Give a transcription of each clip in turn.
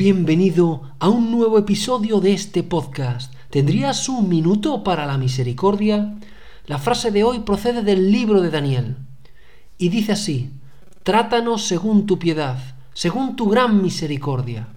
Bienvenido a un nuevo episodio de este podcast. ¿Tendrías un minuto para la misericordia? La frase de hoy procede del libro de Daniel y dice así, Trátanos según tu piedad, según tu gran misericordia.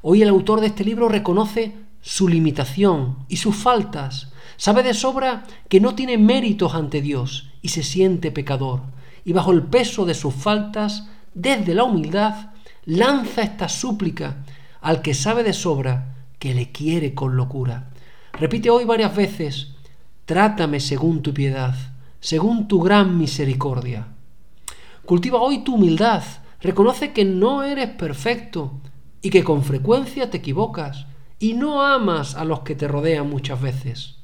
Hoy el autor de este libro reconoce su limitación y sus faltas, sabe de sobra que no tiene méritos ante Dios y se siente pecador, y bajo el peso de sus faltas, desde la humildad, lanza esta súplica al que sabe de sobra que le quiere con locura. Repite hoy varias veces, trátame según tu piedad, según tu gran misericordia. Cultiva hoy tu humildad, reconoce que no eres perfecto y que con frecuencia te equivocas y no amas a los que te rodean muchas veces.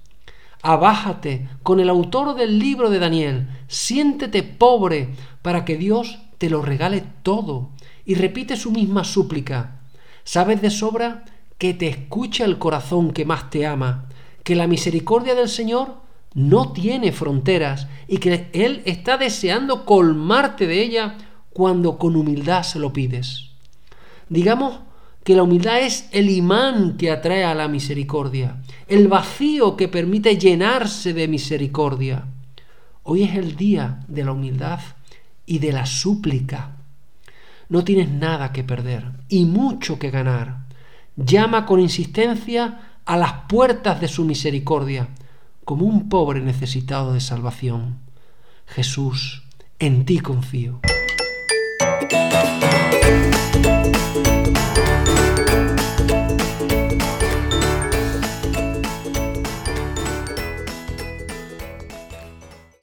Abájate con el autor del libro de Daniel, siéntete pobre para que Dios te lo regale todo y repite su misma súplica. Sabes de sobra que te escucha el corazón que más te ama, que la misericordia del Señor no tiene fronteras y que Él está deseando colmarte de ella cuando con humildad se lo pides. Digamos que la humildad es el imán que atrae a la misericordia, el vacío que permite llenarse de misericordia. Hoy es el día de la humildad y de la súplica. No tienes nada que perder y mucho que ganar. Llama con insistencia a las puertas de su misericordia, como un pobre necesitado de salvación. Jesús, en ti confío.